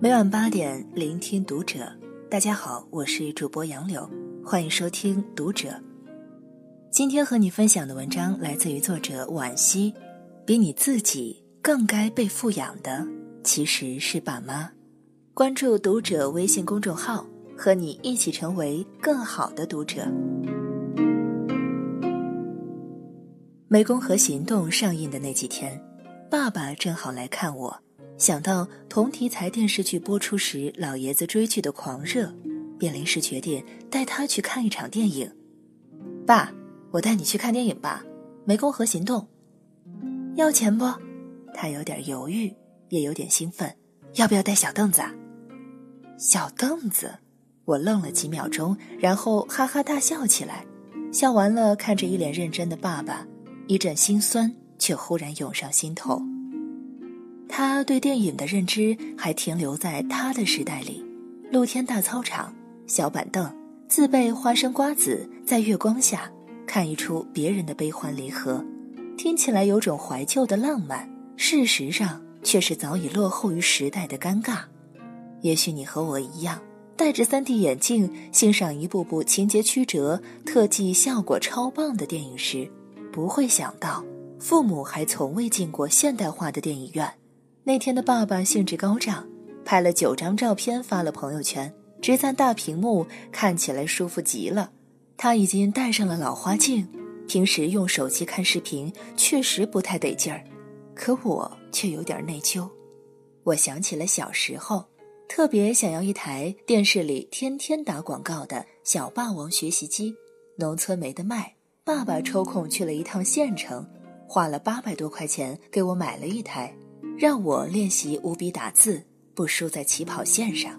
每晚八点，聆听读者。大家好，我是主播杨柳，欢迎收听《读者》。今天和你分享的文章来自于作者惋惜。比你自己更该被富养的，其实是爸妈。关注《读者》微信公众号，和你一起成为更好的读者。《湄公河行动》上映的那几天，爸爸正好来看我。想到同题材电视剧播出时老爷子追剧的狂热，便临时决定带他去看一场电影。爸，我带你去看电影吧，《湄公河行动》。要钱不？他有点犹豫，也有点兴奋。要不要带小凳子啊？小凳子？我愣了几秒钟，然后哈哈大笑起来。笑完了，看着一脸认真的爸爸，一阵心酸却忽然涌上心头。他对电影的认知还停留在他的时代里，露天大操场，小板凳，自备花生瓜子，在月光下看一出别人的悲欢离合，听起来有种怀旧的浪漫，事实上却是早已落后于时代的尴尬。也许你和我一样，戴着 3D 眼镜欣赏一部部情节曲折、特技效果超棒的电影时，不会想到父母还从未进过现代化的电影院。那天的爸爸兴致高涨，拍了九张照片发了朋友圈，直赞大屏幕看起来舒服极了。他已经戴上了老花镜，平时用手机看视频确实不太得劲儿，可我却有点内疚。我想起了小时候，特别想要一台电视里天天打广告的小霸王学习机，农村没得卖，爸爸抽空去了一趟县城，花了八百多块钱给我买了一台。让我练习五笔打字，不输在起跑线上。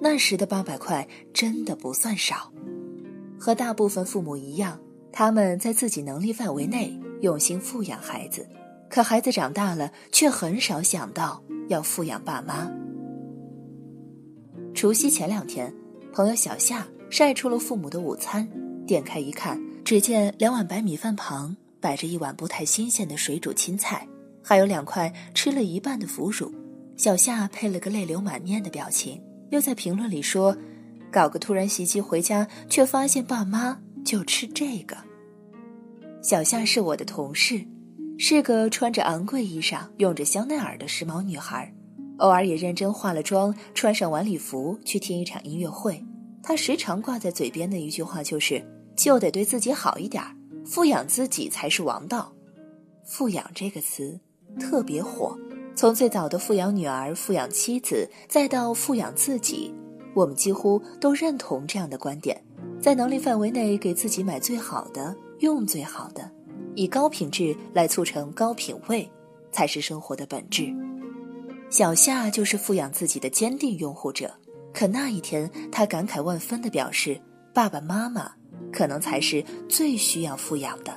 那时的八百块真的不算少。和大部分父母一样，他们在自己能力范围内用心富养孩子，可孩子长大了，却很少想到要富养爸妈。除夕前两天，朋友小夏晒出了父母的午餐，点开一看，只见两碗白米饭旁摆着一碗不太新鲜的水煮青菜。还有两块吃了一半的腐乳，小夏配了个泪流满面的表情，又在评论里说：“搞个突然袭击回家，却发现爸妈就吃这个。”小夏是我的同事，是个穿着昂贵衣裳、用着香奈儿的时髦女孩，偶尔也认真化了妆，穿上晚礼服去听一场音乐会。她时常挂在嘴边的一句话就是：“就得对自己好一点，富养自己才是王道。”富养这个词。特别火，从最早的富养女儿、富养妻子，再到富养自己，我们几乎都认同这样的观点：在能力范围内给自己买最好的、用最好的，以高品质来促成高品位，才是生活的本质。小夏就是富养自己的坚定拥护者，可那一天，他感慨万分地表示：“爸爸妈妈可能才是最需要富养的。”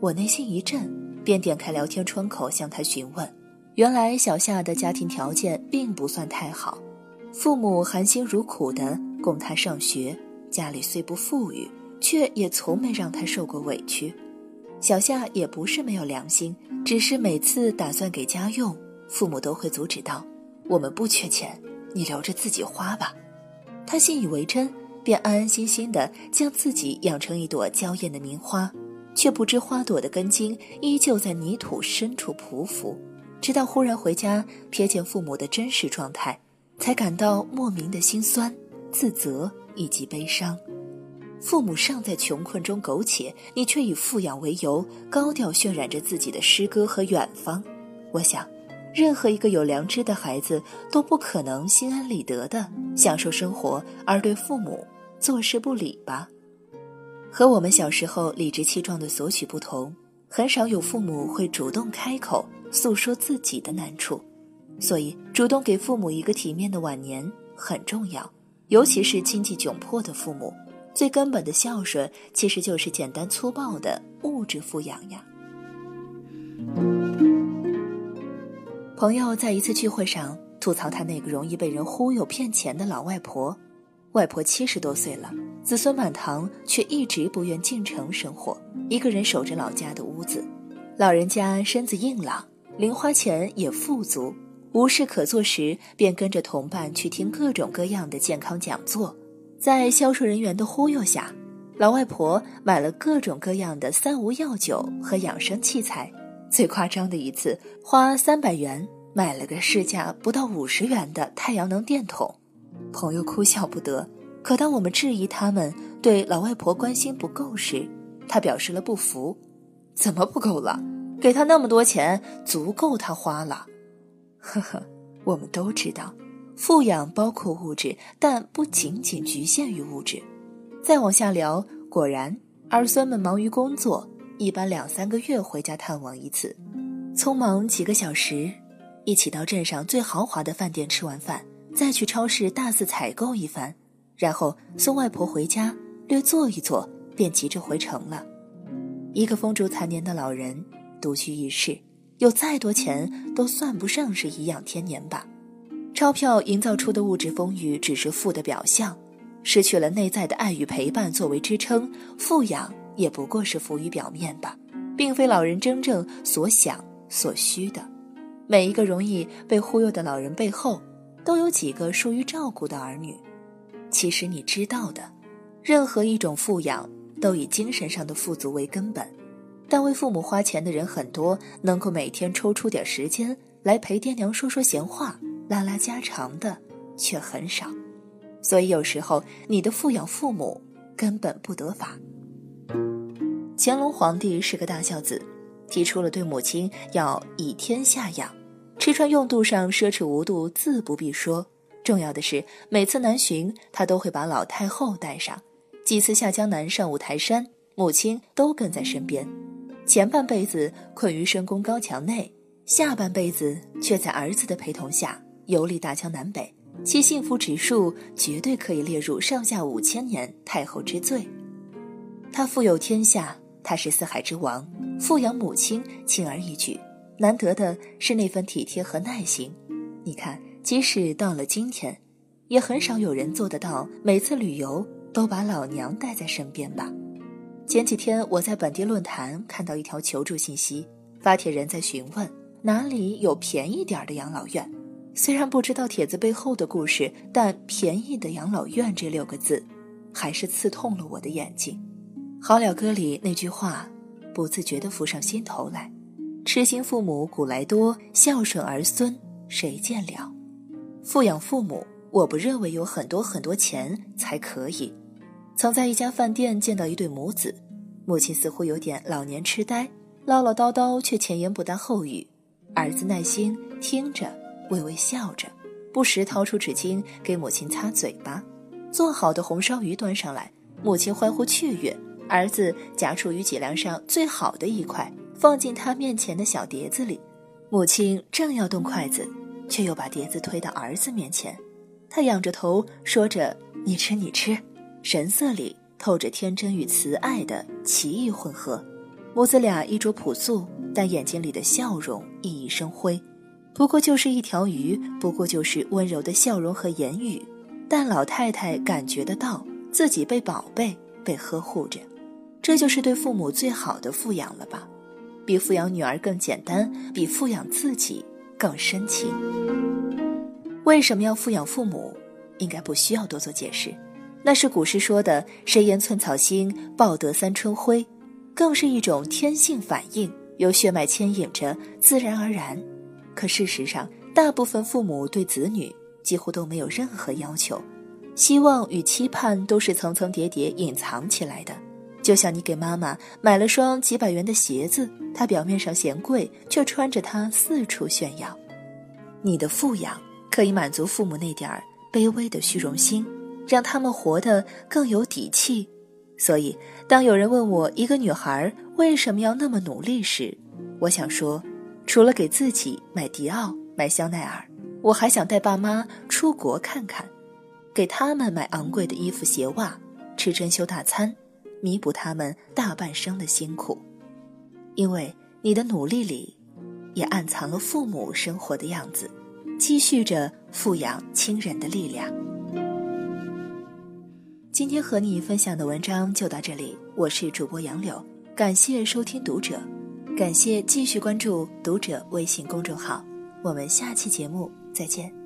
我内心一震。便点开聊天窗口向他询问，原来小夏的家庭条件并不算太好，父母含辛茹苦的供他上学，家里虽不富裕，却也从没让他受过委屈。小夏也不是没有良心，只是每次打算给家用，父母都会阻止道：“我们不缺钱，你留着自己花吧。”他信以为真，便安安心心的将自己养成一朵娇艳的名花。却不知花朵的根茎依旧在泥土深处匍匐，直到忽然回家瞥见父母的真实状态，才感到莫名的心酸、自责以及悲伤。父母尚在穷困中苟且，你却以富养为由，高调渲染着自己的诗歌和远方。我想，任何一个有良知的孩子都不可能心安理得的享受生活，而对父母坐视不理吧。和我们小时候理直气壮的索取不同，很少有父母会主动开口诉说自己的难处，所以主动给父母一个体面的晚年很重要。尤其是经济窘迫的父母，最根本的孝顺其实就是简单粗暴的物质富养呀。朋友在一次聚会上吐槽他那个容易被人忽悠骗钱的老外婆，外婆七十多岁了，子孙满堂，却一直不愿进城生活，一个人守着老家的屋子。老人家身子硬朗，零花钱也富足，无事可做时便跟着同伴去听各种各样的健康讲座。在销售人员的忽悠下，老外婆买了各种各样的三无药酒和养生器材。最夸张的一次，花三百元买了个市价不到五十元的太阳能电筒。朋友哭笑不得。可当我们质疑他们对老外婆关心不够时，他表示了不服。怎么不够了？给他那么多钱，足够他花了。呵呵，我们都知道，富养包括物质，但不仅仅局限于物质。再往下聊，果然儿孙们忙于工作，一般两三个月回家探望一次，匆忙几个小时，一起到镇上最豪华的饭店吃完饭，再去超市大肆采购一番，然后送外婆回家，略坐一坐，便急着回城了。一个风烛残年的老人，独居一室，有再多钱都算不上是颐养天年吧。钞票营造出的物质丰裕只是富的表象，失去了内在的爱与陪伴作为支撑，富养也不过是浮于表面吧，并非老人真正所想所需的。每一个容易被忽悠的老人背后，都有几个疏于照顾的儿女。其实你知道的，任何一种富养。都以精神上的富足为根本，但为父母花钱的人很多，能够每天抽出点时间来陪爹娘说说闲话、拉拉家常的却很少。所以有时候你的富养父母根本不得法。乾隆皇帝是个大孝子，提出了对母亲要以天下养，吃穿用度上奢侈无度自不必说，重要的是每次南巡他都会把老太后带上。几次下江南上五台山，母亲都跟在身边。前半辈子困于深宫高墙内，下半辈子却在儿子的陪同下游历大江南北，其幸福指数绝对可以列入上下五千年太后之最。他富有天下，他是四海之王，富养母亲轻而易举。难得的是那份体贴和耐心。你看，即使到了今天，也很少有人做得到每次旅游。都把老娘带在身边吧。前几天我在本地论坛看到一条求助信息，发帖人在询问哪里有便宜点的养老院。虽然不知道帖子背后的故事，但“便宜的养老院”这六个字，还是刺痛了我的眼睛。《好了歌》里那句话，不自觉地浮上心头来：“痴心父母古来多，孝顺儿孙谁见了？”富养父母，我不认为有很多很多钱才可以。曾在一家饭店见到一对母子，母亲似乎有点老年痴呆，唠唠叨叨却前言不搭后语。儿子耐心听着，微微笑着，不时掏出纸巾给母亲擦嘴巴。做好的红烧鱼端上来，母亲欢呼雀跃。儿子夹出鱼脊梁上最好的一块，放进他面前的小碟子里。母亲正要动筷子，却又把碟子推到儿子面前。他仰着头说着：“你吃，你吃。”神色里透着天真与慈爱的奇异混合，母子俩衣着朴素，但眼睛里的笑容熠熠生辉。不过就是一条鱼，不过就是温柔的笑容和言语，但老太太感觉得到自己被宝贝、被呵护着。这就是对父母最好的富养了吧？比富养女儿更简单，比富养自己更深情。为什么要富养父母？应该不需要多做解释。那是古诗说的“谁言寸草心，报得三春晖”，更是一种天性反应，由血脉牵引着，自然而然。可事实上，大部分父母对子女几乎都没有任何要求，希望与期盼都是层层叠叠隐藏起来的。就像你给妈妈买了双几百元的鞋子，她表面上嫌贵，却穿着它四处炫耀。你的富养可以满足父母那点儿卑微的虚荣心。让他们活得更有底气。所以，当有人问我一个女孩为什么要那么努力时，我想说，除了给自己买迪奥、买香奈儿，我还想带爸妈出国看看，给他们买昂贵的衣服鞋袜，吃珍馐大餐，弥补他们大半生的辛苦。因为你的努力里，也暗藏了父母生活的样子，积蓄着富养亲人的力量。今天和你分享的文章就到这里，我是主播杨柳，感谢收听读者，感谢继续关注读者微信公众号，我们下期节目再见。